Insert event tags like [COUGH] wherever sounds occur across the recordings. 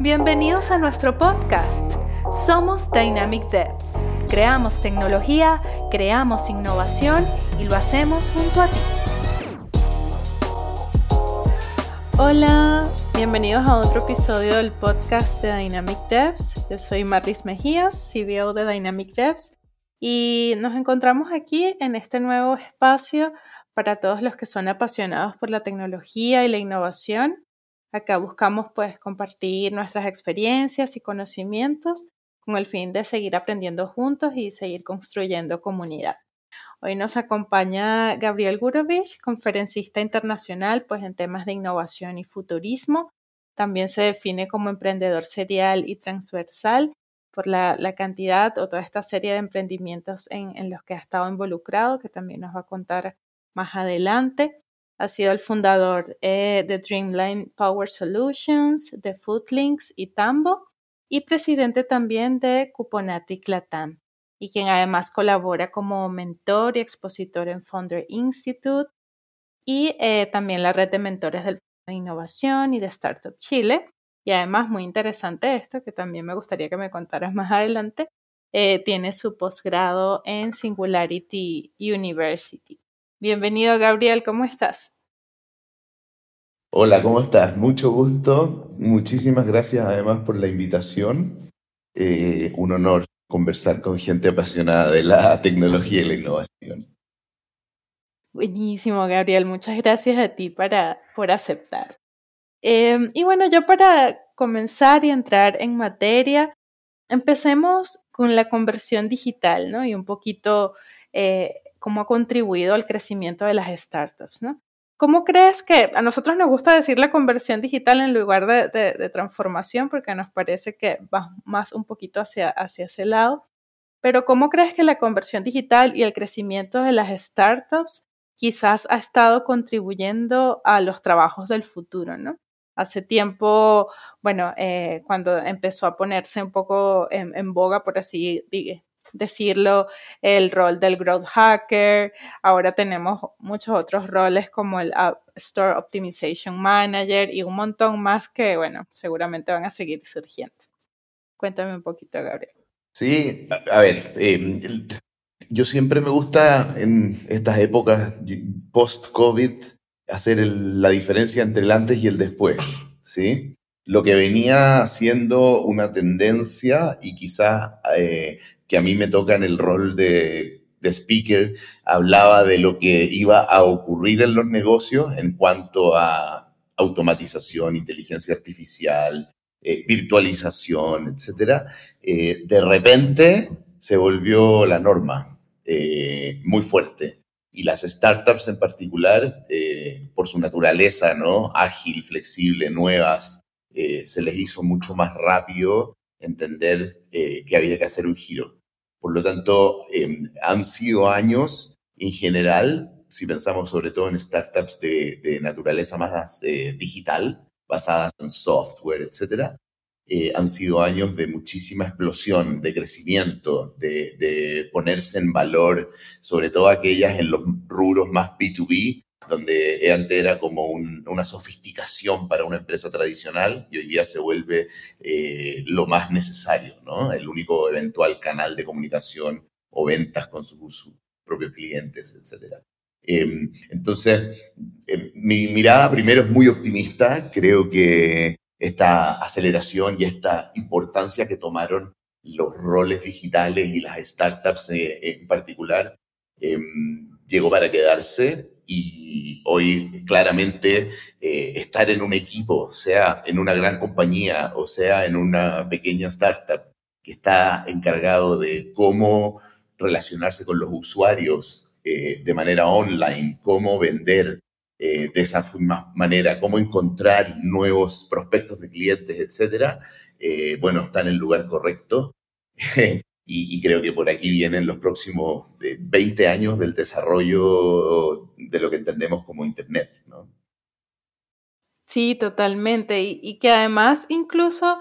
Bienvenidos a nuestro podcast. Somos Dynamic Devs. Creamos tecnología, creamos innovación y lo hacemos junto a ti. Hola, bienvenidos a otro episodio del podcast de Dynamic Devs. Yo soy Marlis Mejías, CBO de Dynamic Devs, y nos encontramos aquí en este nuevo espacio para todos los que son apasionados por la tecnología y la innovación Acá buscamos pues compartir nuestras experiencias y conocimientos con el fin de seguir aprendiendo juntos y seguir construyendo comunidad. Hoy nos acompaña Gabriel Gurovich, conferencista internacional pues en temas de innovación y futurismo. También se define como emprendedor serial y transversal por la, cantidad o toda esta serie de emprendimientos en, en los que ha estado involucrado, que también nos va a contar más adelante. Ha sido el fundador eh, de Dreamline Power Solutions, de Foodlinks y Tambo, y presidente también de Cuponatic Latam, y quien además colabora como mentor y expositor en Founder Institute y eh, también la red de mentores del de Innovación y de Startup Chile. Y además, muy interesante esto, que también me gustaría que me contaras más adelante, eh, tiene su posgrado en Singularity University. Bienvenido, Gabriel, ¿cómo estás? Hola, ¿cómo estás? Mucho gusto. Muchísimas gracias además por la invitación. Eh, un honor conversar con gente apasionada de la tecnología y la innovación. Buenísimo, Gabriel. Muchas gracias a ti para, por aceptar. Em, y bueno, yo para comenzar y entrar en materia, empecemos con la conversión digital, ¿no? Y un poquito eh, cómo ha contribuido al crecimiento de las startups, ¿no? ¿Cómo crees que a nosotros nos gusta decir la conversión digital en lugar de, transformación porque nos parece que va más un poquito hacia, ese lado? Pero ¿cómo crees que la conversión digital y el crecimiento de las startups quizás ha estado contribuyendo a los trabajos del futuro, ¿no? Hace tiempo, bueno, eh, cuando empezó a ponerse un poco en, boga, por así decirlo, el rol del growth hacker. Ahora tenemos muchos otros roles como el App Store Optimization Manager y un montón más que, bueno, seguramente van a seguir surgiendo. Cuéntame un poquito, Gabriel. Sí, a, ver, em, yo siempre me gusta en estas épocas post-COVID hacer la diferencia entre el antes y el después, ¿sí? Lo que venía siendo una tendencia y quizás eh, que a mí me toca en el rol de, speaker, hablaba de lo que iba a ocurrir en los negocios en cuanto a automatización, inteligencia artificial, eh, virtualización, etc. Eh, de repente se volvió la norma muy fuerte. Y las startups en particular, por su naturaleza, ¿no? Ágil, flexible, nuevas, se les hizo mucho más rápido entender que había que hacer un giro. Por lo tanto, em, han sido años en general, si pensamos sobre todo en startups de, naturaleza más eh, digital, basadas en software, etc., eh, han sido años de muchísima explosión, de crecimiento, de, de, ponerse en valor, sobre todo aquellas en los rubros más B2B, donde antes era como una sofisticación para una empresa tradicional y hoy día se vuelve eh, lo más necesario, ¿no? El único eventual canal de comunicación o ventas con sus propios clientes, etc. Em, entonces, em, mi mirada primero es muy optimista. Creo que esta aceleración y esta importancia que tomaron los roles digitales y las startups eh, en particular em, llegó para quedarse y hoy claramente eh, estar en un equipo, sea en una gran compañía o sea en una pequeña startup que está encargado de cómo relacionarse con los usuarios eh, de manera online, cómo vender eh, de esa manera, cómo encontrar nuevos prospectos de clientes, etcétera, bueno, está en el lugar correcto. [LAUGHS] Y, creo que por aquí vienen los próximos 20 eh, años del desarrollo de lo que entendemos como Internet, ¿no? Sí, totalmente. Y, que además incluso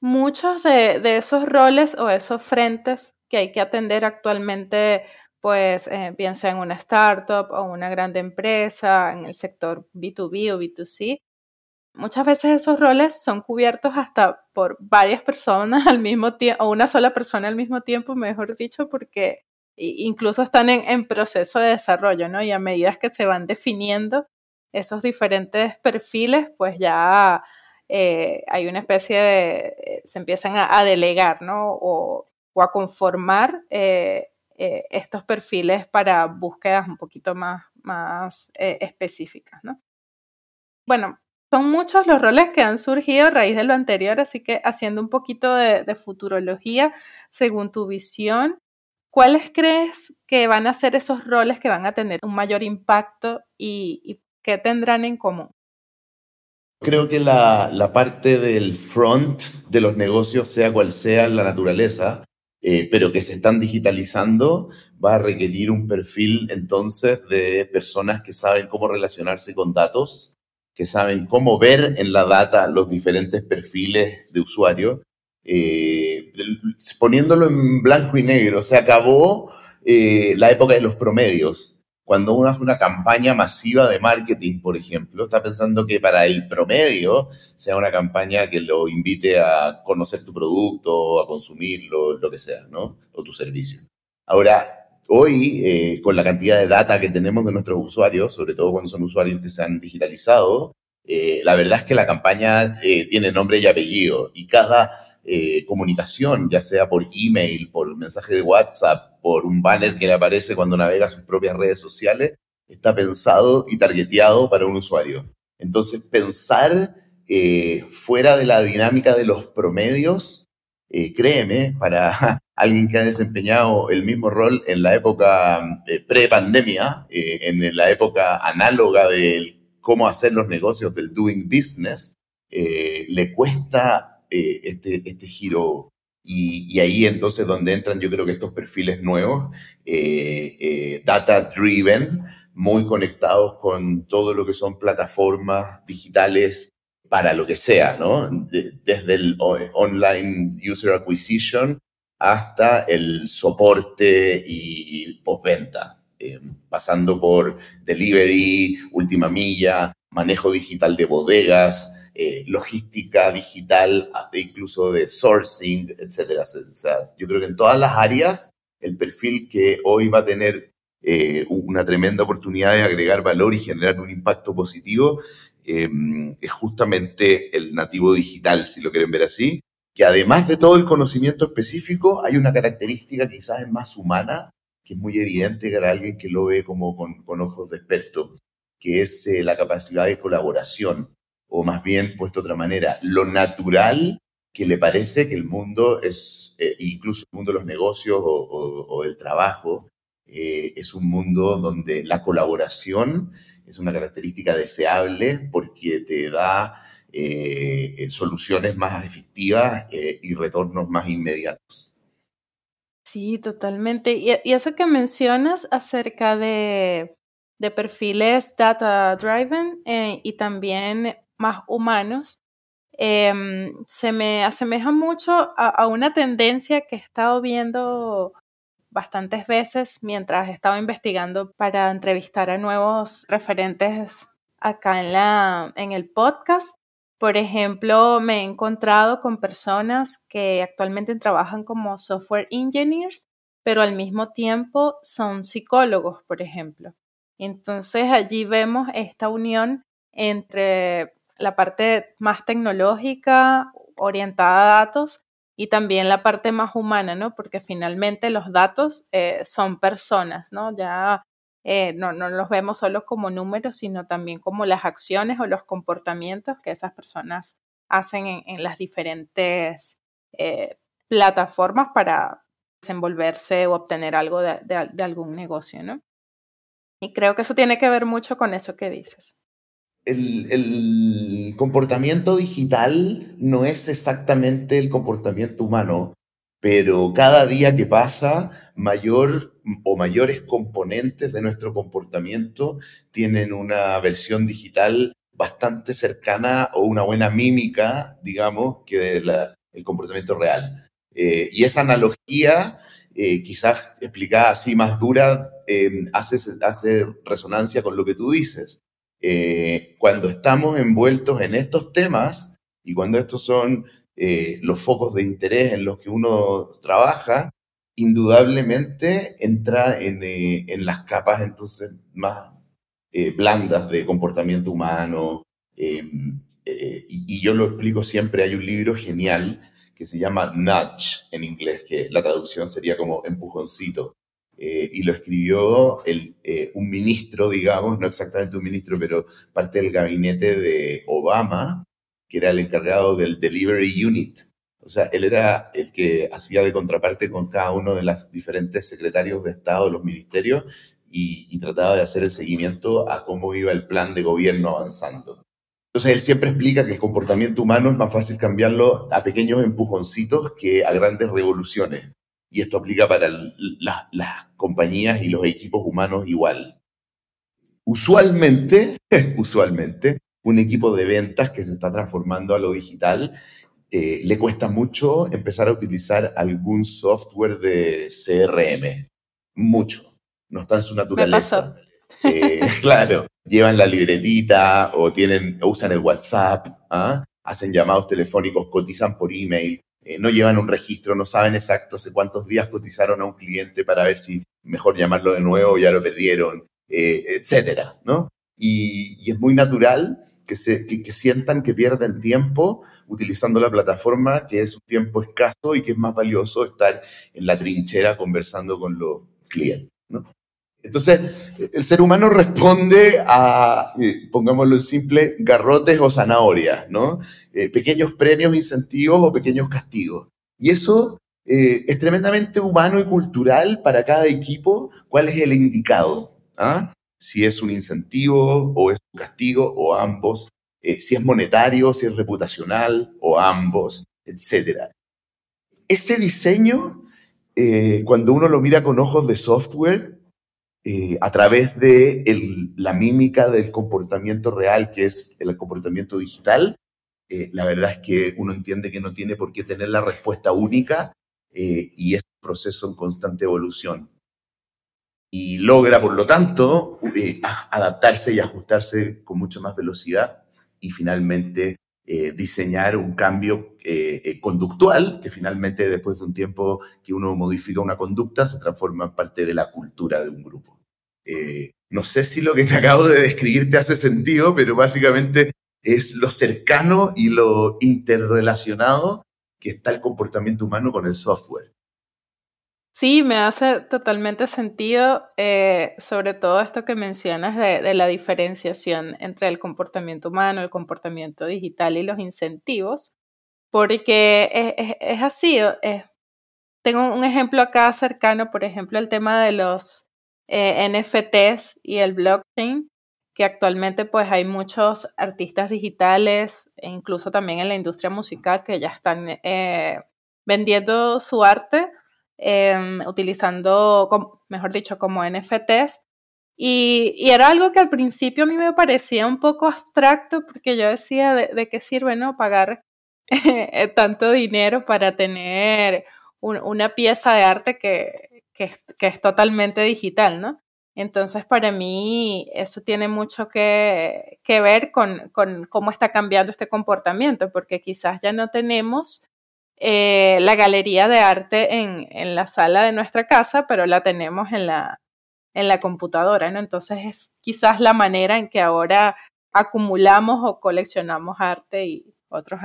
muchos de, esos roles o esos frentes que hay que atender actualmente, pues eh, bien sea en una startup o una grande empresa, en el sector B2B o B2C, muchas veces esos roles son cubiertos hasta por varias personas [LAUGHS] al mismo tiempo, o una sola persona al mismo tiempo, mejor dicho, porque incluso están en, proceso de desarrollo, ¿no? Y a medida que se van definiendo esos diferentes perfiles, pues ya eh, hay una especie de, eh, se empiezan a, delegar, ¿no? O, a conformar eh, estos perfiles para búsquedas un poquito más, más específicas, ¿no? Bueno, son muchos los roles que han surgido a raíz de lo anterior, así que haciendo un poquito de, futurología, según tu visión, ¿cuáles crees que van a ser esos roles que van a tener un mayor impacto y, qué tendrán en común? Creo que la, parte del front de los negocios, sea cual sea la naturaleza, eh, pero que se están digitalizando, va a requerir un perfil entonces de personas que saben cómo relacionarse con datos, que saben cómo ver en la data los diferentes perfiles de usuario, eh, poniéndolo en blanco y negro. Se acabó eh, la época de los promedios. Cuando uno hace una campaña masiva de marketing, por ejemplo, está pensando que para el promedio sea una campaña que lo invite a conocer tu producto, a consumirlo, lo que sea, ¿no? O tu servicio. Ahora, Hoy, eh, con la cantidad de data que tenemos de nuestros usuarios, sobre todo cuando son usuarios que se han digitalizado, eh, la verdad es que la campaña eh, tiene nombre y apellido y cada comunicación, ya sea por email, por mensaje de WhatsApp, por un banner que le aparece cuando navega sus propias redes sociales, está pensado y targeteado para un usuario. Entonces, pensar fuera de la dinámica de los promedios, créeme, para alguien que ha desempeñado el mismo rol en la época eh, pre-pandemia, eh, en la época análoga de cómo hacer los negocios del doing business, eh, le cuesta este, este giro. Y, ahí entonces donde entran yo creo que estos perfiles nuevos, data driven, muy conectados con todo lo que son plataformas digitales para lo que sea, ¿no? desde el online user acquisition hasta el soporte y postventa, eh, pasando por delivery, última milla, manejo digital de bodegas, eh, logística digital, incluso de sourcing, etc. O sea, yo creo que en todas las áreas el perfil que hoy va a tener eh, una tremenda oportunidad de agregar valor y generar un impacto positivo es justamente el nativo digital, si lo quieren ver así, que además de todo el conocimiento específico, hay una característica quizás más humana, que es muy evidente para alguien que lo ve como con, ojos de experto, que es eh, la capacidad de colaboración, o más bien, puesto de otra manera, lo natural que le parece que el mundo es, eh, incluso el mundo de los negocios o, el trabajo, eh, es un mundo donde la colaboración es una característica deseable porque te da eh, eh, soluciones más efectivas eh, y retornos más inmediatos. Sí, totalmente. Y, eso que mencionas acerca de, perfiles data driven y también más humanos, em, se me asemeja mucho a, a, una tendencia que he estado viendo bastantes veces mientras he estado investigando para entrevistar a nuevos referentes acá en, la, en el podcast por ejemplo, me he encontrado con personas que actualmente trabajan como software engineers, pero al mismo tiempo son psicólogos, por ejemplo. Entonces allí vemos esta unión entre la parte más tecnológica, orientada a datos, y también la parte más humana, ¿no? Porque finalmente los datos eh, son personas, ¿no? Ya eh, no, no los vemos solo como números, sino también como las acciones o los comportamientos que esas personas hacen en, las diferentes eh, plataformas para desenvolverse o obtener algo de, algún negocio, ¿no? Y creo que eso tiene que ver mucho con eso que dices. el, comportamiento digital no es exactamente el comportamiento humano pero cada día que pasa, mayor o mayores componentes de nuestro comportamiento tienen una versión digital bastante cercana o una buena mímica, digamos, que el comportamiento real. Eh, y esa analogía, eh, quizás explicada así más dura, eh, hace, hace resonancia con lo que tú dices. eh, cuando estamos envueltos en estos temas y cuando estos son eh, los focos de interés en los que uno trabaja, indudablemente entra en, eh, en las capas entonces más blandas de comportamiento humano. Em, y, y yo lo explico siempre, hay un libro genial que se llama Nudge en inglés, que la traducción sería como empujoncito, eh, y lo escribió el, eh, un ministro, digamos, no exactamente un ministro, pero parte del gabinete de Obama, que era el encargado del Delivery Unit. O sea, él era el que hacía de contraparte con cada uno de los diferentes secretarios de Estado de los ministerios y, y trataba de hacer el seguimiento a cómo iba el plan de gobierno avanzando. Entonces él siempre explica que el comportamiento humano es más fácil cambiarlo a pequeños empujoncitos que a grandes revoluciones y esto aplica para las compañías y los equipos humanos igual. Usualmente, [LAUGHS] usualmente, un equipo de ventas que se está transformando a lo digital eh, le cuesta mucho empezar a utilizar algún software de CRM. Mucho. No está en su naturaleza. Eh, [LAUGHS] claro, llevan la libretita o tienen, usan el WhatsApp, ¿ah? hacen llamados telefónicos, cotizan por email, eh, no llevan un registro, no saben exacto hace cuántos días cotizaron a un cliente para ver si mejor llamarlo de nuevo, ya lo perdieron, etcétera, ¿no? Y, es muy natural que, sientan que pierden tiempo utilizando la plataforma, que es un tiempo escaso y que es más valioso estar en la trinchera conversando con los clientes. Entonces, el ser humano responde a, eh, pongámoslo en simple, garrotes o zanahorias, ¿no? Eh, pequeños premios, incentivos o pequeños castigos. Y eso eh, es tremendamente humano y cultural para cada equipo, cuál es el indicado. ¿ah? Si es un incentivo o es un castigo o ambos, si es monetario, si es reputacional o ambos, etc. Ese diseño, cuando uno lo mira con ojos de software, eh, a través de la mímica del comportamiento real, que es el comportamiento digital, eh, la verdad es que uno entiende que no tiene por qué tener la respuesta única eh, y es un proceso en constante evolución. Y logra, por lo tanto, adaptarse y ajustarse con mucha más velocidad y finalmente diseñar un cambio conductual que finalmente después de un tiempo que uno modifica una conducta se transforma en parte de la cultura de un grupo. Eh, no sé si lo que te acabo de describir te hace sentido, pero básicamente es lo cercano y lo interrelacionado que está el comportamiento humano con el software. Sí, me hace totalmente sentido, eh, sobre todo esto que mencionas de, la diferenciación entre el comportamiento humano, el comportamiento digital y los incentivos, porque es, así. tengo un ejemplo acá cercano, por ejemplo, el tema de los eh, NFTs y el blockchain, que actualmente pues hay muchos artistas digitales e incluso también en la industria musical que ya están eh, vendiendo su arte em, utilizando, mejor dicho, como NFTs. Y, era algo que al principio a mí me parecía un poco abstracto porque yo decía de, qué sirve no pagar tanto dinero para tener una pieza de arte que, que es, totalmente digital, ¿no? Entonces, para mí, eso tiene mucho que, ver con, cómo está cambiando este comportamiento, porque quizás ya no tenemos eh, la galería de arte en, la sala de nuestra casa, pero la tenemos en la, en la computadora, ¿no? Entonces, es quizás la manera en que ahora acumulamos o coleccionamos arte y otros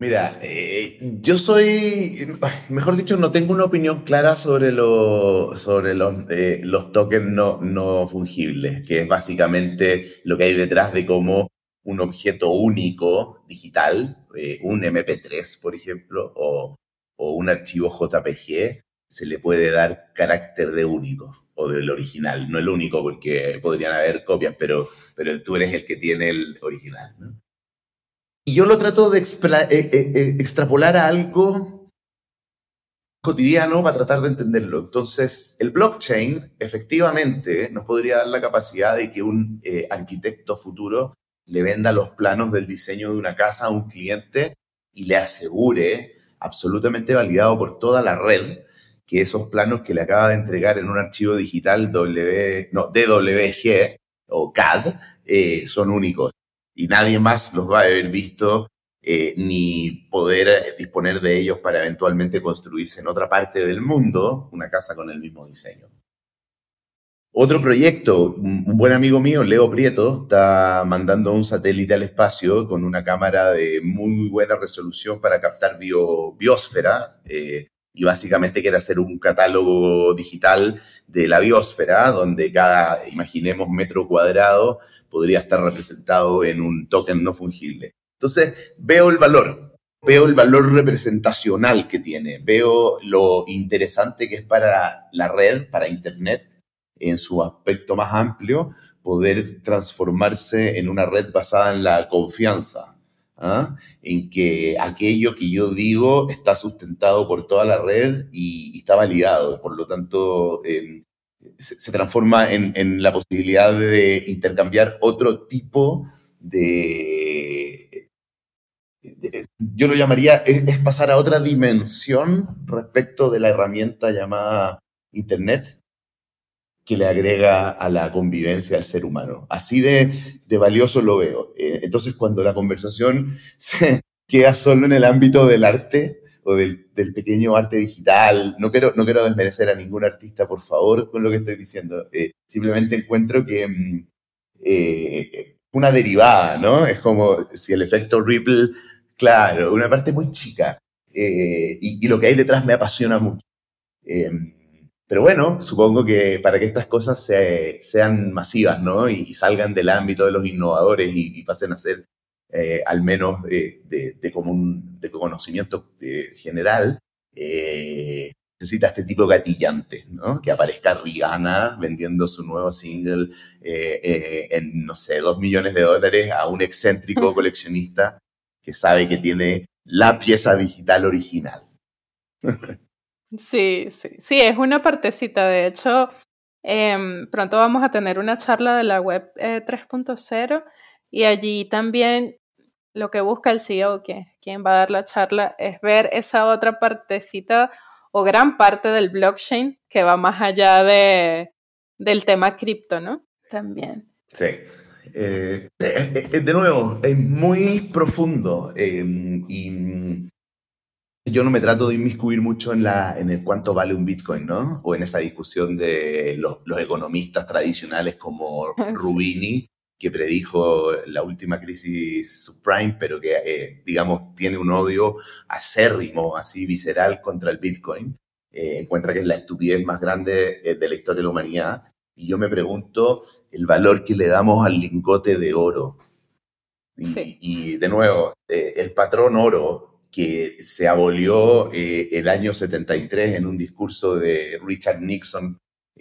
Mira, eh, yo soy, mejor dicho, no tengo una opinión clara sobre, lo, sobre los, eh, los tokens no, no fungibles, que es básicamente lo que hay detrás de cómo un objeto único digital, eh, un MP3, por ejemplo, o, un archivo JPG, se le puede dar carácter de único o del original. No el único, porque podrían haber copias, pero, tú eres el que tiene el original. Y yo lo trato de eh, eh, extrapolar a algo cotidiano para tratar de entenderlo. Entonces, el blockchain efectivamente nos podría dar la capacidad de que un arquitecto futuro le venda los planos del diseño de una casa a un cliente y le asegure, absolutamente validado por toda la red, que esos planos que le acaba de entregar en un archivo digital w, no, DWG o CAD eh, son únicos y nadie más los va a haber visto eh, ni poder disponer de ellos para eventualmente construirse en otra parte del mundo una casa con el mismo diseño. Otro proyecto, un buen amigo mío, Leo Prieto, está mandando un satélite al espacio con una cámara de muy buena resolución para captar biosfera. Eh, y básicamente quiere hacer un catálogo digital de la biosfera, donde cada, imaginemos, metro cuadrado podría estar representado en un token no fungible. Entonces, veo el valor, veo el valor representacional que tiene, veo lo interesante que es para la red, para Internet, en su aspecto más amplio, poder transformarse en una red basada en la confianza, ¿ah? en que aquello que yo digo está sustentado por toda la red y, está validado, por lo tanto em, se, transforma en, la posibilidad de intercambiar otro tipo de, yo lo llamaría, es pasar a otra dimensión respecto de la herramienta llamada Internet, que le agrega a la convivencia al ser humano. Así de, valioso lo veo. Eh, entonces, cuando la conversación [LAUGHS] se queda solo en el ámbito del arte o del, pequeño arte digital, no quiero, no quiero desmerecer a ningún artista, por favor, con lo que estoy diciendo. Eh, simplemente encuentro que mm, eh, una derivada, ¿no? Es como si el efecto Ripple, claro, una parte muy chica. y, lo que hay detrás me apasiona mucho. Pero bueno, supongo que para que estas cosas sean masivas, ¿no? Y, salgan del ámbito de los innovadores y, pasen a ser eh, al menos de, de, de conocimiento eh, general, eh, necesita este tipo gatillante, ¿no? Que aparezca Rihanna vendiendo su nuevo single en, no sé, dos millones de dólares a un excéntrico [LAUGHS] coleccionista que sabe que tiene la pieza digital original. [LAUGHS] Sí, sí, sí, es una partecita. De hecho, em, pronto vamos a tener una charla de la web 3.0 eh, y allí también lo que busca el CEO, que quien va a dar la charla, es ver esa otra partecita o gran parte del blockchain que va más allá de, del tema cripto, ¿no? También. Sí. Eh, eh, de nuevo, es muy profundo em, y yo no me trato de inmiscuir mucho en, la, en el cuánto vale un Bitcoin, ¿no? O en esa discusión de los, economistas tradicionales como [LAUGHS] Rubini, que predijo la última crisis subprime, pero que, eh, digamos, tiene un odio acérrimo, así visceral contra el Bitcoin. Eh, encuentra que es la estupidez más grande eh, de la historia de la humanidad. Y yo me pregunto el valor que le damos al lingote de oro. Y, y de nuevo, el patrón oro que se abolió eh, el año 73 en un discurso de Richard Nixon,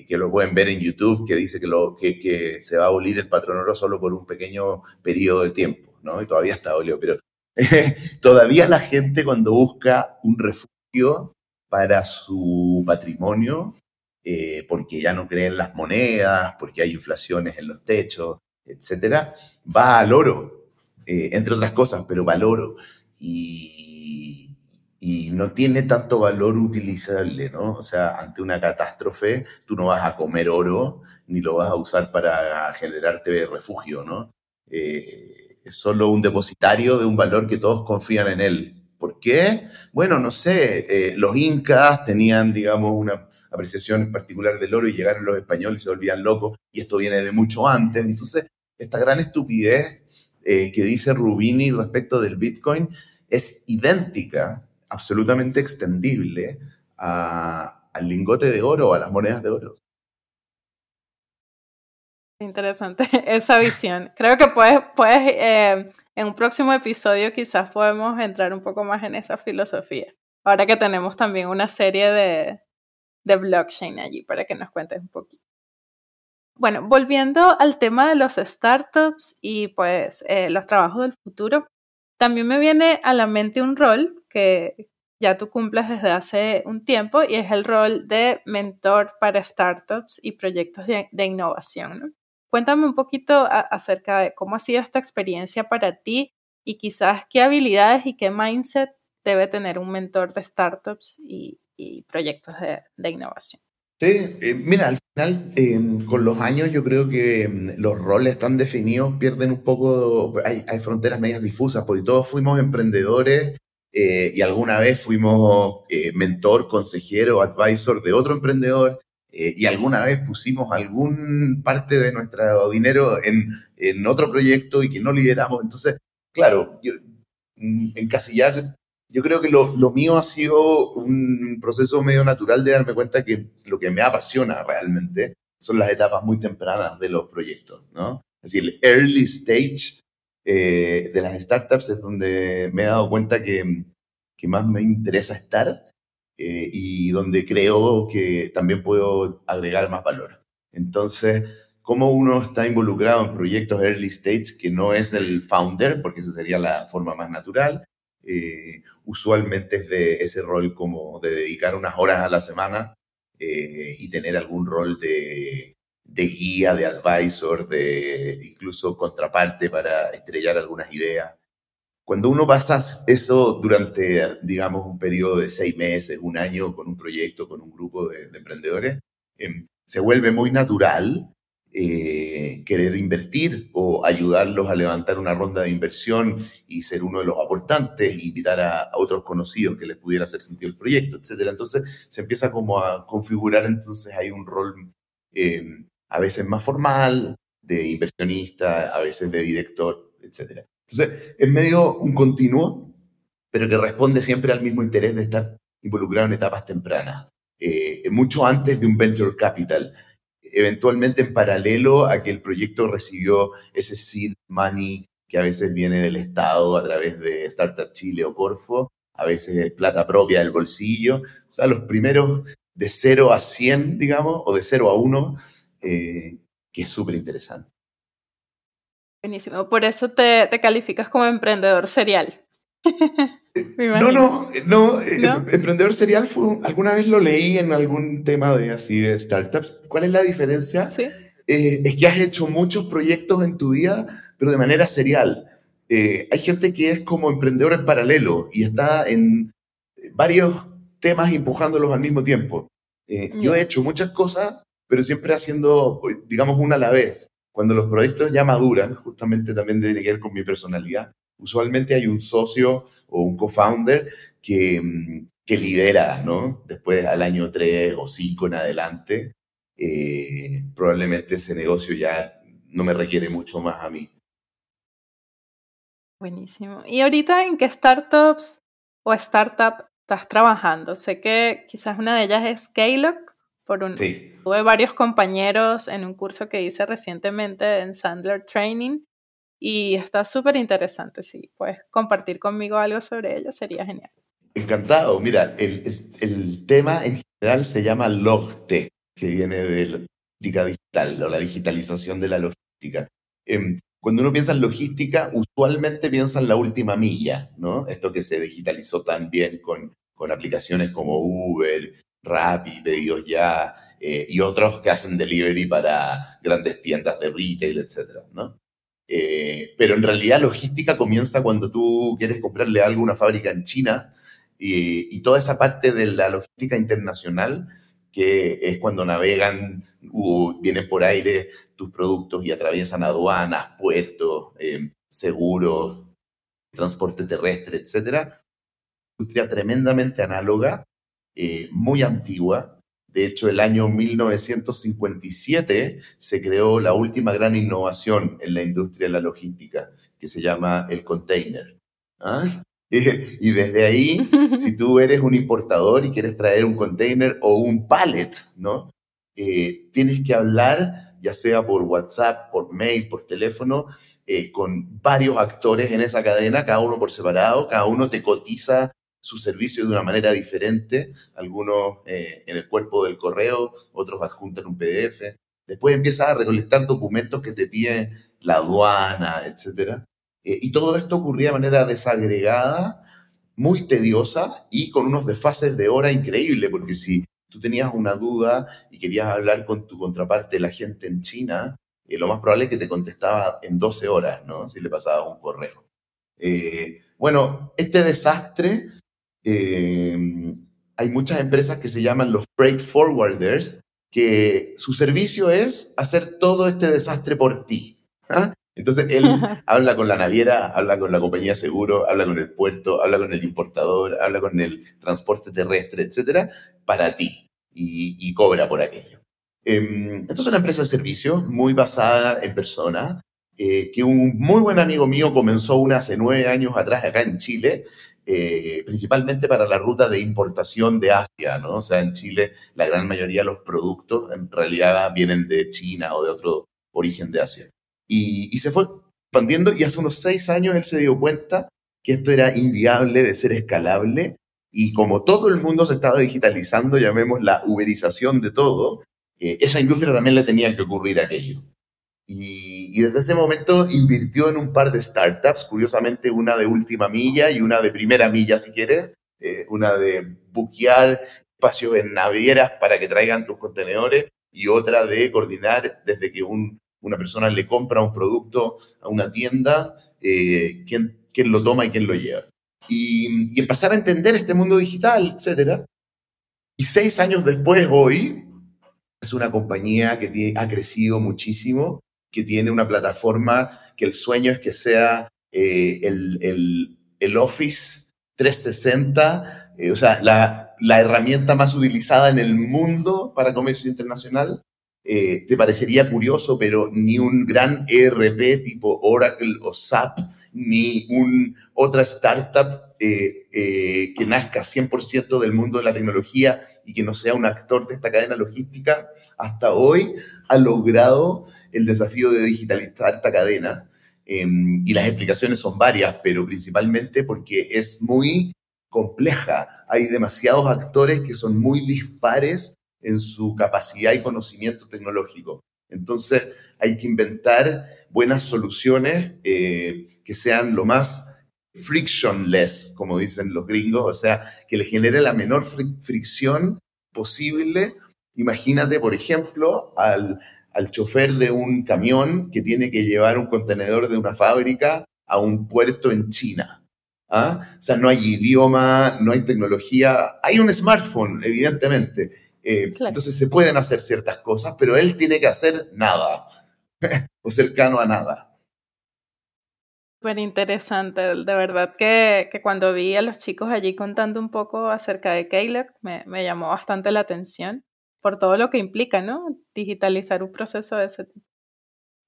que lo pueden ver en YouTube, que dice que, se va a abolir el patrón oro solo por un pequeño periodo de tiempo. Y todavía está abolido, pero [LAUGHS] todavía la gente cuando busca un refugio para su patrimonio, eh, porque ya no creen las monedas, porque hay inflaciones en los techos, etcétera, va al oro, eh, entre otras cosas, pero va al oro. Y no tiene tanto valor utilizable, ¿no? O sea, ante una catástrofe, tú no vas a comer oro ni lo vas a usar para generarte refugio, ¿no? Eh, es solo un depositario de un valor que todos confían en él. ¿Por qué? Bueno, no sé, eh, los incas tenían, digamos, una apreciación particular del oro y llegaron los españoles y se volvían locos, y esto viene de mucho antes. Entonces, esta gran estupidez eh, que dice Rubini respecto del Bitcoin es idéntica absolutamente extendible al lingote de oro o a las monedas de oro. Interesante [LAUGHS] esa visión. Creo que puedes, puedes eh, en un próximo episodio quizás podemos entrar un poco más en esa filosofía. Ahora que tenemos también una serie de, de blockchain allí para que nos cuentes un poquito. Bueno, volviendo al tema de los startups y pues eh, los trabajos del futuro, también me viene a la mente un rol que ya tú cumples desde hace un tiempo y es el rol de mentor para startups y proyectos de, innovación. Cuéntame un poquito acerca de cómo ha sido esta experiencia para ti y quizás qué habilidades y qué mindset debe tener un mentor de startups y, proyectos de, innovación. Eh, mira, al final, em, con los años yo creo que em, los roles tan definidos pierden un poco, hay, fronteras medias difusas, porque todos fuimos emprendedores eh, y alguna vez fuimos eh, mentor, consejero, advisor de otro emprendedor y alguna vez pusimos algún parte de nuestro dinero en, en otro proyecto y que no lideramos. Entonces, claro, yo, mm, encasillar yo creo que lo, lo, mío ha sido un proceso medio natural de darme cuenta que lo que me apasiona realmente son las etapas muy tempranas de los proyectos, ¿no? Es decir, el early stage eh, de las startups es donde me he dado cuenta que, que más me interesa estar eh, y donde creo que también puedo agregar más valor. Entonces, cómo uno está involucrado en proyectos early stage que no es el founder, porque esa sería la forma más natural, eh, usualmente es de ese rol como de dedicar unas horas a la semana eh, y tener algún rol de, de, guía, de advisor, de incluso contraparte para estrellar algunas ideas. Cuando uno pasa eso durante, digamos, un periodo de seis meses, un año con un proyecto, con un grupo de, de emprendedores, eh, se vuelve muy natural eh, querer invertir o ayudarlos a levantar una ronda de inversión y ser uno de los aportantes, invitar a, otros conocidos que les pudiera hacer sentido el proyecto, etcétera. Entonces se empieza como a configurar, entonces hay un rol eh, a veces más formal de inversionista, a veces de director, etcétera. Entonces es medio un continuo, pero que responde siempre al mismo interés de estar involucrado en etapas tempranas, eh, mucho antes de un venture capital eventualmente en paralelo a que el proyecto recibió ese seed money que a veces viene del Estado a través de Startup Chile o Corfo, a veces es plata propia del bolsillo. O sea, los primeros de 0 a 100, digamos, o de 0 a 1, eh, que es súper interesante. Buenísimo. Por eso te calificas como emprendedor serial. [LAUGHS] no, no, no, eh, Emprendedor serial fue, alguna vez lo leí en algún tema de así de startups. ¿Cuál es la diferencia? Eh, es que has hecho muchos proyectos en tu vida, pero de manera serial. Eh, hay gente que es como emprendedor en paralelo y está en varios temas empujándolos al mismo tiempo. Yo he hecho muchas cosas, pero siempre haciendo, digamos, una a la vez. Cuando los proyectos ya maduran, justamente también tiene que ver con mi personalidad, usualmente hay un socio o un co-founder que, mm, que, lidera, ¿no? Después al año 3 o 5 en adelante, eh, probablemente ese negocio ya no me requiere mucho más a mí. Buenísimo. ¿Y ahorita en qué startups o startup estás trabajando? Sé que quizás una de ellas es Scalock. Por un, sí. Tuve varios compañeros en un curso que hice recientemente en Sandler Training y está súper interesante. Si puedes compartir conmigo algo sobre ello, sería genial. Encantado. Mira, el, el, tema en general se llama LogTech, que viene de logística digital o la digitalización de la logística. Em, cuando uno piensa en logística, usualmente piensa en la última milla, ¿no? Esto que se digitalizó también con, con aplicaciones como Uber, Rappi, Pedidos Ya, eh, y otros que hacen delivery para grandes tiendas de retail, etcétera, ¿no? Eh, pero en realidad logística comienza cuando tú quieres comprarle algo a una fábrica en China y, toda esa parte de la logística internacional, que es cuando navegan o vienen por aire tus productos y atraviesan aduanas, puertos, eh, seguros, transporte terrestre, etc. Industria tremendamente análoga, eh, muy antigua, de hecho, el año 1957 se creó la última gran innovación en la industria de la logística, que se llama el container. ¿ah? [LAUGHS] Y desde ahí, [LAUGHS] si tú eres un importador y quieres traer un container o un pallet, ¿no? Eh, tienes que hablar, ya sea por WhatsApp, por mail, por teléfono, eh, con varios actores en esa cadena, cada uno por separado, cada uno te cotiza su servicio de una manera diferente, algunos eh, en el cuerpo del correo, otros adjuntan un PDF. Después empiezas a recolectar documentos que te pide la aduana, etc. Eh, y todo esto ocurría de manera desagregada, muy tediosa y con unos desfases de hora increíble, porque si tú tenías una duda y querías hablar con tu contraparte, la gente en China, eh, lo más probable es que te contestaba en 12 horas, ¿no? Si le pasabas un correo. bueno, este desastre eh, hay muchas empresas que se llaman los freight forwarders, que su servicio es hacer todo este desastre por ti. ¿ah? Entonces él [LAUGHS] habla con la naviera, habla con la compañía de seguro, habla con el puerto, habla con el importador, habla con el transporte terrestre, etcétera, para ti y, cobra por aquello. Em, entonces es una empresa de servicio muy basada en persona, eh, que un muy buen amigo mío comenzó una hace nueve años atrás acá en Chile, eh, principalmente para la ruta de importación de Asia, ¿no? O sea, en Chile la gran mayoría de los productos en realidad vienen de China o de otro origen de Asia. Y, se fue expandiendo y hace unos seis años él se dio cuenta que esto era inviable de ser escalable y como todo el mundo se estaba digitalizando, llamemos la uberización de todo, eh, esa industria también le tenía que ocurrir aquello. Y, desde ese momento invirtió en un par de startups, curiosamente una de última milla y una de primera milla, si quieres, eh, una de buquear espacios en navieras para que traigan tus contenedores y otra de coordinar desde que una persona le compra un producto a una tienda, eh, quién, quién, lo toma y quién lo lleva. Y, y empezar a entender este mundo digital, etc. Y seis años después, hoy, es una compañía que ha crecido muchísimo que tiene una plataforma que el sueño es que sea eh, el, el, Office 360, eh, o sea, la, la, herramienta más utilizada en el mundo para comercio internacional. Eh, te parecería curioso, pero ni un gran ERP tipo Oracle o SAP, ni un, otra startup que nazca 100% del mundo de la tecnología y que no sea un actor de esta cadena logística, hasta hoy ha logrado el desafío de digitalizar esta cadena. Em, y las explicaciones son varias, pero principalmente porque es muy compleja. Hay demasiados actores que son muy dispares en su capacidad y conocimiento tecnológico. Entonces hay que inventar buenas soluciones eh, que sean lo más frictionless, como dicen los gringos, o sea, que le genere la menor fricción posible. Imagínate, por ejemplo, al, al chofer de un camión que tiene que llevar un contenedor de una fábrica a un puerto en China. ¿ah? O sea, no hay idioma, no hay tecnología, hay un smartphone, evidentemente. Eh, entonces se pueden hacer ciertas cosas, pero él tiene que hacer nada o cercano a nada. Súper interesante, de verdad que, que, cuando vi a los chicos allí contando un poco acerca de Caleb, me, me llamó bastante la atención por todo lo que implica, ¿no? Digitalizar un proceso de ese tipo.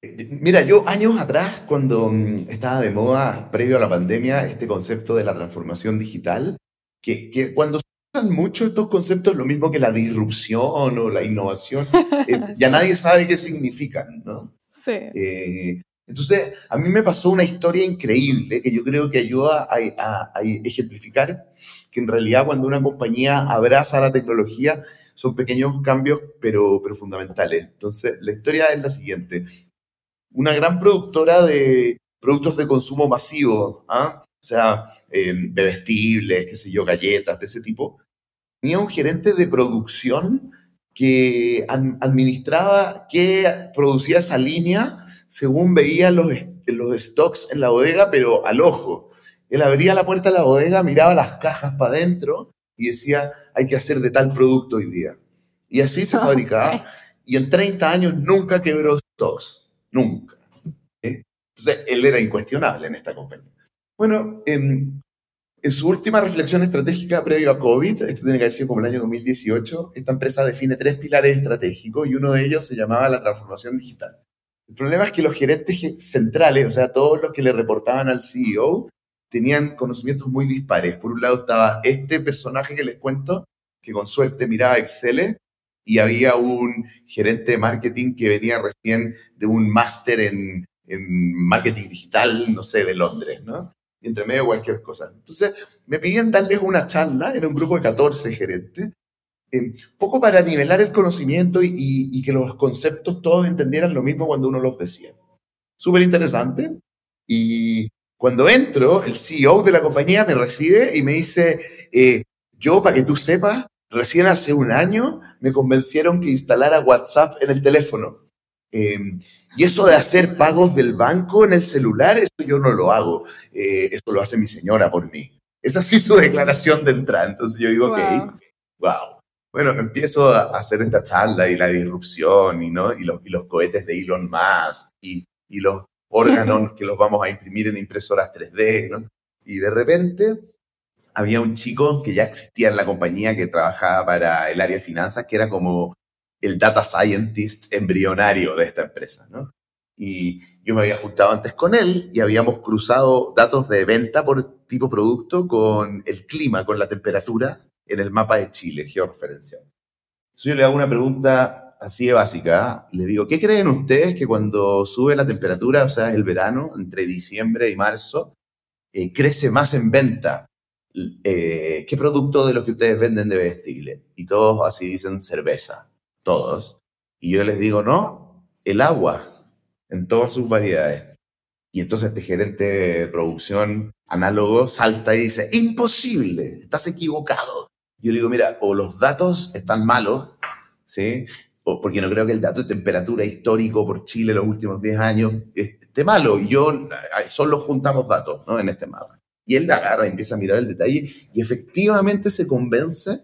Eh, mira, yo años atrás, cuando mm, estaba de moda, previo a la pandemia, este concepto de la transformación digital, que, que cuando se usan mucho estos conceptos, lo mismo que la disrupción o la innovación, eh, [LAUGHS] ya nadie sabe qué significan, ¿no? Eh, entonces, a mí me pasó una historia increíble que yo creo que ayuda a, a, ejemplificar que en realidad cuando una compañía abraza la tecnología son pequeños cambios, pero, pero fundamentales. Entonces, la historia es la siguiente. Una gran productora de productos de consumo masivo, ¿ah? o sea, eh, bebestibles, qué sé yo, galletas, de ese tipo, tenía un gerente de producción que administraba, que producía esa línea según veía los, los stocks en la bodega, pero al ojo. Él abría la puerta de la bodega, miraba las cajas para adentro y decía, hay que hacer de tal producto hoy día. Y así se [LAUGHS] fabricaba. Y en 30 años nunca quebró stocks. Nunca. Entonces, él era incuestionable en esta compañía. Bueno, en, en su última reflexión estratégica previo a COVID, esto tiene que haber sido como el año 2018, esta empresa define tres pilares estratégicos y uno de ellos se llamaba la transformación digital. El problema es que los gerentes centrales, o sea, todos los que le reportaban al CEO, tenían conocimientos muy dispares. Por un lado estaba este personaje que les cuento, que con suerte miraba Excel, y había un gerente de marketing que venía recién de un máster en, marketing digital, no sé, de Londres, ¿no? Y entre medio cualquier cosa. Entonces, me pidieron darles una charla, era un grupo de 14 gerentes, un poco para nivelar el conocimiento y, que los conceptos todos entendieran lo mismo cuando uno los decía. Súper interesante. Y cuando entro, el CEO de la compañía me recibe y me dice, eh, yo, para que tú sepas, recién hace un año me convencieron que instalara WhatsApp en el teléfono. Em, y eso de hacer pagos del banco en el celular, eso yo no lo hago. Eh, eso lo hace mi señora por mí. Esa sí su declaración de entrada. Entonces yo digo, ok, wow. Bueno, empiezo a hacer esta charla y la disrupción y, ¿no? y, los, y los cohetes de Elon Musk y, y los órganos [LAUGHS] que los vamos a imprimir en impresoras 3D, ¿no? Y de repente había un chico que ya existía en la compañía que trabajaba para el área de finanzas, que era como el data scientist embrionario de esta empresa, ¿no? Y yo me había juntado antes con él y habíamos cruzado datos de venta por tipo producto con el clima, con la temperatura en el mapa de Chile, georreferencial. Entonces yo le hago una pregunta así de básica. ¿eh? Le digo, ¿qué creen ustedes que cuando sube la temperatura, o sea, el verano, entre diciembre y marzo, eh, crece más en venta? Eh, ¿Qué producto de los que ustedes venden debe vestirle? Y todos así dicen cerveza, todos. Y yo les digo, no, el agua en todas sus variedades. Y entonces este gerente de producción análogo salta y dice, imposible, estás equivocado. Yo le digo, mira, o los datos están malos, ¿sí? O porque no creo que el dato de temperatura histórico por Chile los últimos 10 años esté malo. Yo solo juntamos datos, ¿no? En este mapa. Y él la agarra y empieza a mirar el detalle y efectivamente se convence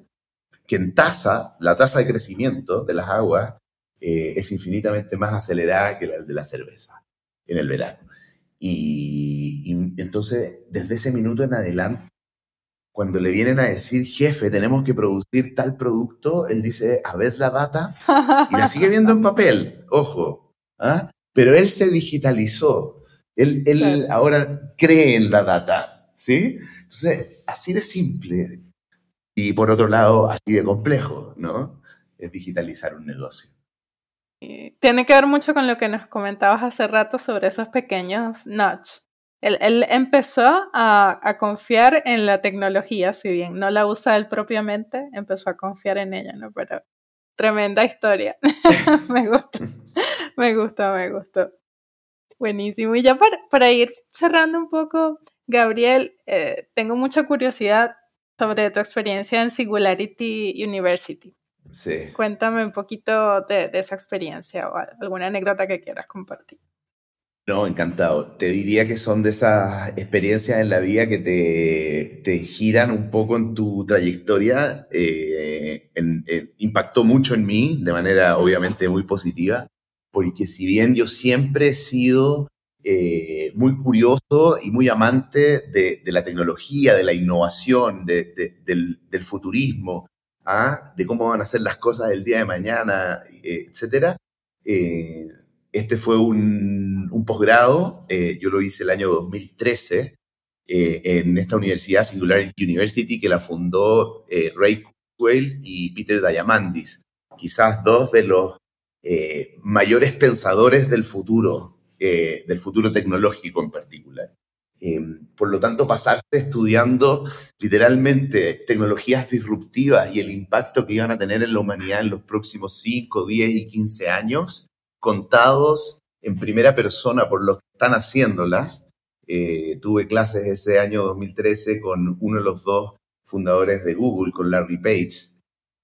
que en tasa, la tasa de crecimiento de las aguas eh, es infinitamente más acelerada que la de la cerveza en el verano. Y, entonces, desde ese minuto en adelante, cuando le vienen a decir, jefe, tenemos que producir tal producto, él dice, a ver la data, y la sigue viendo en papel, ojo, ¿ah? pero él se digitalizó, él, él ahora cree en la data, ¿sí? Entonces, así de simple, y por otro lado, así de complejo, ¿no? Es digitalizar un negocio. Tiene que ver mucho con lo que nos comentabas hace rato sobre esos pequeños nudge. Él, empezó a, confiar en la tecnología, si bien no la usa él propiamente, empezó a confiar en ella, ¿no? Pero tremenda historia. [LAUGHS] me gusta, me gustó, me gustó. Buenísimo. Y ya para, ir cerrando un poco, Gabriel, eh, tengo mucha curiosidad sobre tu experiencia en Singularity University. Cuéntame un poquito de, esa experiencia o alguna anécdota que quieras compartir. No, encantado. Te diría que son de esas experiencias en la vida que te, giran un poco en tu trayectoria. Eh, impactó mucho en mí de manera obviamente muy positiva, porque si bien yo siempre he sido eh, muy curioso y muy amante de, la tecnología, de la innovación, del, futurismo, ¿ah? de cómo van a ser las cosas el día de mañana, eh, etc. Eh, este fue un, posgrado, eh, yo lo hice el año 2013 en esta universidad, Singularity University, que la fundó Ray Kurzweil y Peter Diamandis, quizás dos de los mayores pensadores del futuro, del futuro tecnológico en particular. Em, por lo tanto, pasarse estudiando literalmente tecnologías disruptivas y el impacto que iban a tener en la humanidad en los próximos 5, 10 y 15 años, contados en primera persona por los que están haciéndolas. Eh, tuve clases ese año 2013 con uno de los dos fundadores de Google, con Larry Page.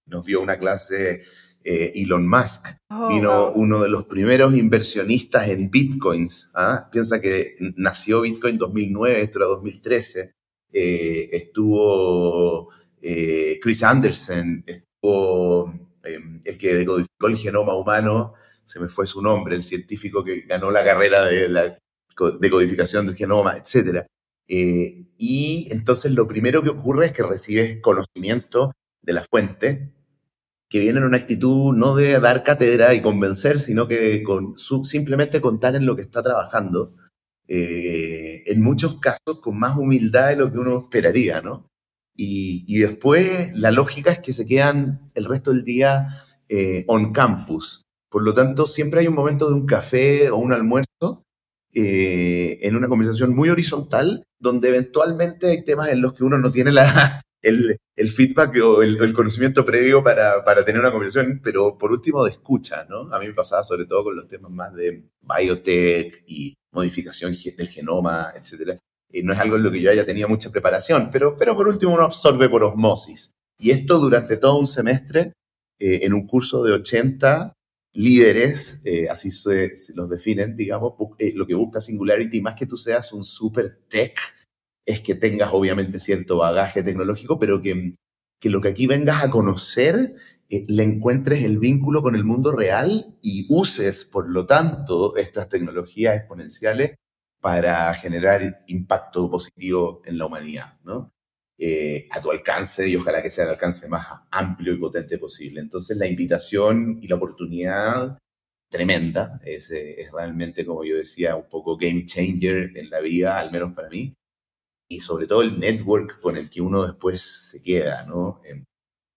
Nos dio una clase eh, Elon Musk. Oh, vino uno de los primeros inversionistas en bitcoins. ¿ah? Piensa que nació Bitcoin en 2009, esto era 2013. Eh, estuvo eh, Chris Anderson, estuvo em, el que decodificó el genoma humano, se me fue su nombre, el científico que ganó la carrera de la decodificación del genoma, etc. y entonces lo primero que ocurre es que recibes conocimiento de la fuente que viene en una actitud no de dar cátedra y convencer, sino que con simplemente contar en lo que está trabajando, eh, en muchos casos con más humildad de lo que uno esperaría, ¿no? Y, después la lógica es que se quedan el resto del día eh, on campus. Por lo tanto, siempre hay un momento de un café o un almuerzo eh, en una conversación muy horizontal, donde eventualmente hay temas en los que uno no tiene la, el, feedback o el, conocimiento previo para, tener una conversación, pero por último de escucha, ¿no? A mí me pasaba sobre todo con los temas más de biotech y modificación del genoma, etc. Y no es algo en lo que yo haya tenido mucha preparación, pero, pero por último uno absorbe por osmosis. Y esto durante todo un semestre, eh, en un curso de 80 líderes, eh, así se, los definen, digamos, eh, lo que busca Singularity, más que tú seas un super tech es que tengas obviamente cierto bagaje tecnológico, pero que, que lo que aquí vengas a conocer eh, le encuentres el vínculo con el mundo real y uses, por lo tanto, estas tecnologías exponenciales para generar impacto positivo en la humanidad, ¿no? Eh, a tu alcance y ojalá que sea el alcance más amplio y potente posible. Entonces la invitación y la oportunidad tremenda, es, eh, es realmente, como yo decía, un poco game changer en la vida, al menos para mí, y sobre todo el network con el que uno después se queda, ¿no?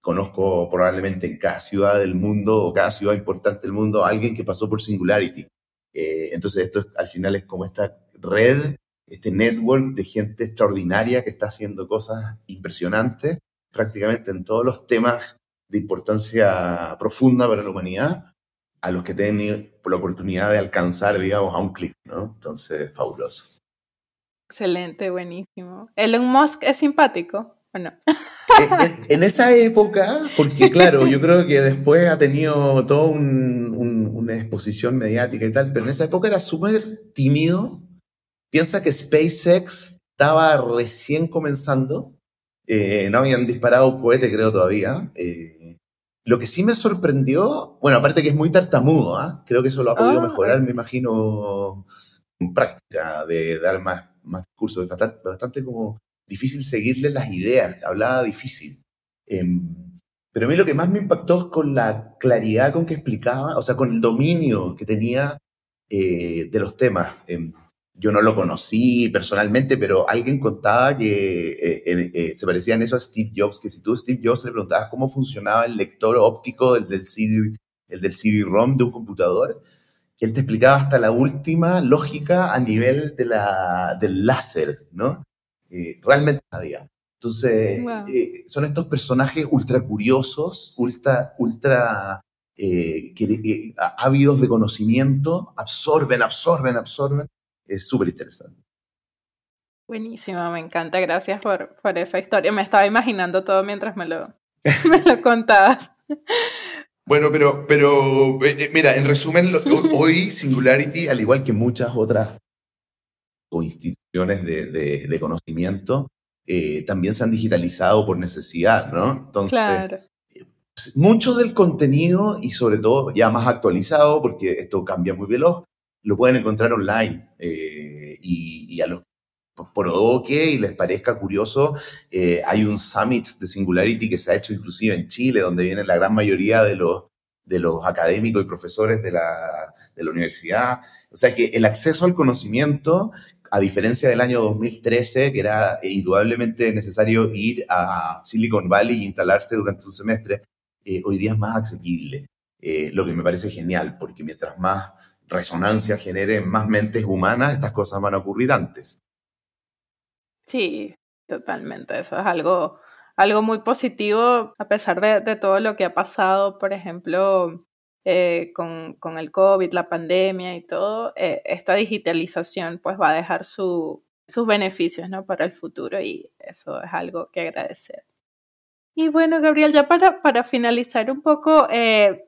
conozco probablemente en cada ciudad del mundo o cada ciudad importante del mundo a alguien que pasó por Singularity. Eh, entonces esto al final es como esta red, este network de gente extraordinaria que está haciendo cosas impresionantes prácticamente en todos los temas de importancia profunda para la humanidad, a los que tienen la oportunidad de alcanzar, digamos, a un clic, ¿no? Entonces, fabuloso. Excelente, buenísimo. Elon Musk es simpático. Bueno. En, esa época, porque claro, yo creo que después ha tenido toda una exposición mediática y tal, pero en esa época era súper tímido. Piensa que SpaceX estaba recién comenzando, eh, no habían disparado un cohete creo todavía. Eh, lo que sí me sorprendió, bueno, aparte que es muy tartamudo, ¿ah? creo que eso lo ha podido ah, mejorar, me imagino, en práctica, de dar más, más cursos, bastante, bastante como difícil seguirle las ideas, hablaba difícil. Em, pero a mí lo que más me impactó es con la claridad con que explicaba, o sea, con el dominio que tenía eh, de los temas. Em, yo no lo conocí personalmente, pero alguien contaba que eh, eh, se parecía en eso a Steve Jobs, que si tú a Steve Jobs le preguntabas cómo funcionaba el lector óptico del, del CD, el del CD-ROM de un computador, él te explicaba hasta la última lógica a nivel de la, del láser, ¿no? Eh, realmente sabía. Entonces, eh, son estos personajes ultra curiosos, ultra, ultra eh, que, ávidos de conocimiento, absorben, absorben, absorben. Es súper interesante. Buenísimo, me encanta. Gracias por, por, esa historia. Me estaba imaginando todo mientras me lo, [LAUGHS] me lo contabas. Bueno, pero, pero mira, en resumen, [LAUGHS] hoy Singularity, al igual que muchas otras o instituciones de, conocimiento eh, también se han digitalizado por necesidad, ¿no? Entonces, claro. mucho del contenido y sobre todo ya más actualizado, porque esto cambia muy veloz, lo pueden encontrar online eh, y, a los provoque y les parezca curioso, eh, hay un summit de Singularity que se ha hecho inclusive en Chile, donde vienen la gran mayoría de los, de los académicos y profesores de la, de la universidad. O sea que el acceso al conocimiento a diferencia del año 2013, que era indudablemente necesario ir a Silicon Valley e instalarse durante un semestre, eh, hoy día es más asequible, eh, lo que me parece genial, porque mientras más resonancia genere más mentes humanas, estas cosas van a ocurrir antes. Sí, totalmente. Eso es algo, algo muy positivo, a pesar de, todo lo que ha pasado, por ejemplo, eh, con, el COVID, la pandemia y todo, eh, esta digitalización pues va a dejar su, sus beneficios ¿no? para el futuro y eso es algo que agradecer. Y bueno, Gabriel, ya para, para finalizar un poco, eh,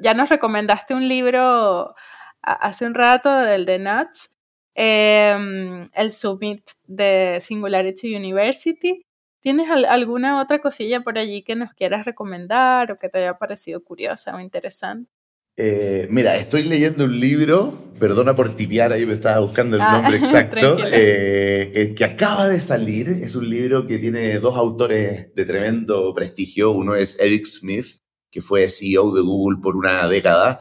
ya nos recomendaste un libro hace un rato, del de Notch, em, el Summit de Singularity University. ¿Tienes alguna otra cosilla por allí que nos quieras recomendar o que te haya parecido curiosa o interesante? Eh, mira, estoy leyendo un libro, perdona por tibiar, ahí me estaba buscando el ah, nombre [LAUGHS] exacto, eh, eh, que acaba de salir. Es un libro que tiene dos autores de tremendo prestigio. Uno es Eric Smith, que fue CEO de Google por una década.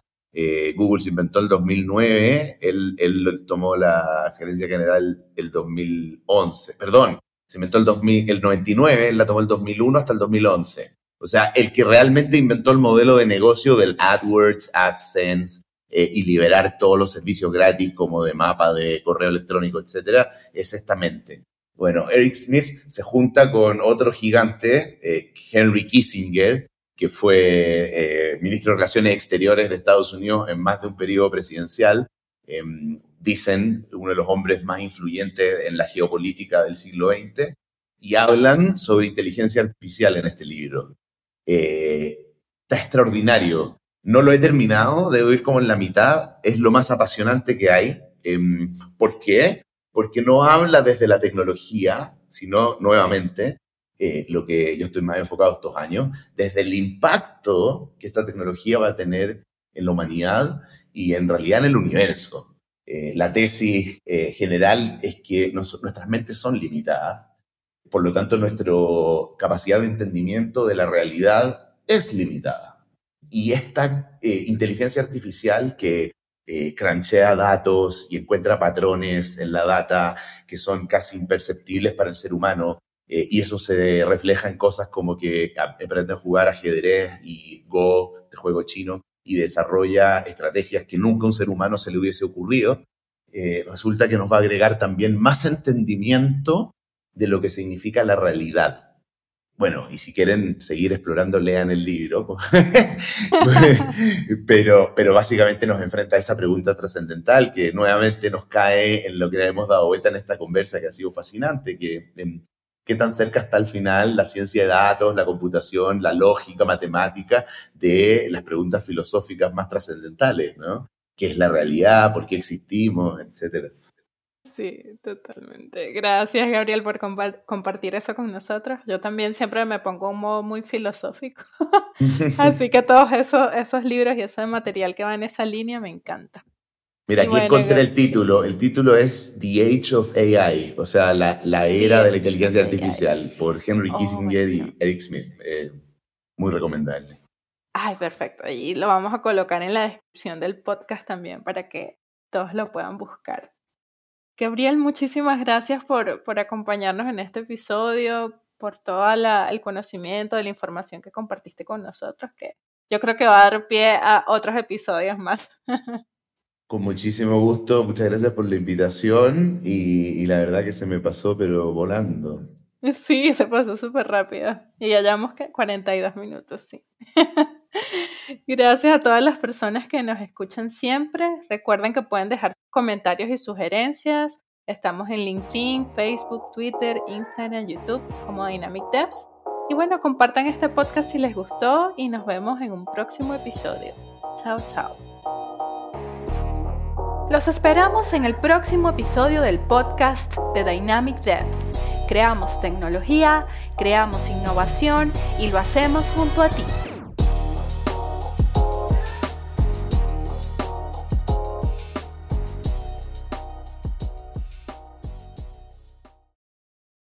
Google se inventó el 2009, él, él, tomó la gerencia general el 2011, perdón, se inventó el, 2000, el 99, él la tomó el 2001 hasta el 2011. O sea, el que realmente inventó el modelo de negocio del AdWords, AdSense eh, y liberar todos los servicios gratis como de mapa, de correo electrónico, etcétera, es esta mente. Bueno, Eric Smith se junta con otro gigante, eh, Henry Kissinger, que fue eh, ministro de Relaciones Exteriores de Estados Unidos en más de un periodo presidencial. Em, dicen uno de los hombres más influyentes en la geopolítica del siglo XX, y hablan sobre inteligencia artificial en este libro. Eh, está extraordinario. No lo he terminado, debo ir como en la mitad. Es lo más apasionante que hay. Em, ¿Por qué? Porque no habla desde la tecnología, sino nuevamente eh, lo que yo estoy más enfocado estos años, desde el impacto que esta tecnología va a tener en la humanidad y en realidad en el universo. Eh, la tesis eh, general es que nuestras mentes son limitadas, por lo tanto nuestra capacidad de entendimiento de la realidad es limitada. Y esta inteligencia artificial que cranchea datos y encuentra patrones en la data que son casi imperceptibles para el ser humano, eh, y eso se refleja en cosas como que aprende a jugar ajedrez y Go, de juego chino, y desarrolla estrategias que nunca a un ser humano se le hubiese ocurrido. Eh, resulta que nos va a agregar también más entendimiento de lo que significa la realidad. Bueno, y si quieren seguir explorando, lean el libro. [LAUGHS] pero, pero básicamente nos enfrenta a esa pregunta trascendental que nuevamente nos cae en lo que hemos dado vuelta en esta conversa que ha sido fascinante, que qué tan cerca está al final la ciencia de datos, la computación, la lógica matemática de las preguntas filosóficas más trascendentales, ¿no? ¿Qué es la realidad? ¿Por qué existimos? Etcétera. Sí, totalmente. Gracias, Gabriel, por compartir eso con nosotros. Yo también siempre me pongo un modo muy filosófico. [LAUGHS] [LAUGHS] Así que todos esos, esos libros y ese material que va en esa línea me encanta. Mira, aquí encontré el título. El título es The Age of AI, o sea, la, la era de la inteligencia artificial, por Henry oh, Kissinger y Eric Smith. Eh, muy recomendable. Ay, perfecto. Y lo vamos a colocar en la descripción del podcast también para que todos lo puedan buscar. Gabriel, muchísimas gracias por, por acompañarnos en este episodio, por todo el conocimiento, de la información que compartiste con nosotros, que yo creo que va a dar pie a otros episodios más. [LAUGHS] Con muchísimo gusto, muchas gracias por la invitación y, la verdad que se me pasó, pero volando. [LAUGHS] Sí, se pasó súper rápido. Y ya llevamos 42 minutos, sí. [LAUGHS] Gracias a todas las personas que nos escuchan siempre. Recuerden que pueden dejar comentarios y sugerencias. Estamos en LinkedIn, Facebook, Twitter, Instagram, YouTube como Dynamic Devs. Y bueno, compartan este podcast si les gustó y nos vemos en un próximo episodio. Chao, chao. Los esperamos en el próximo episodio del podcast de Dynamic Devs. Creamos tecnología, creamos innovación y lo hacemos junto a ti.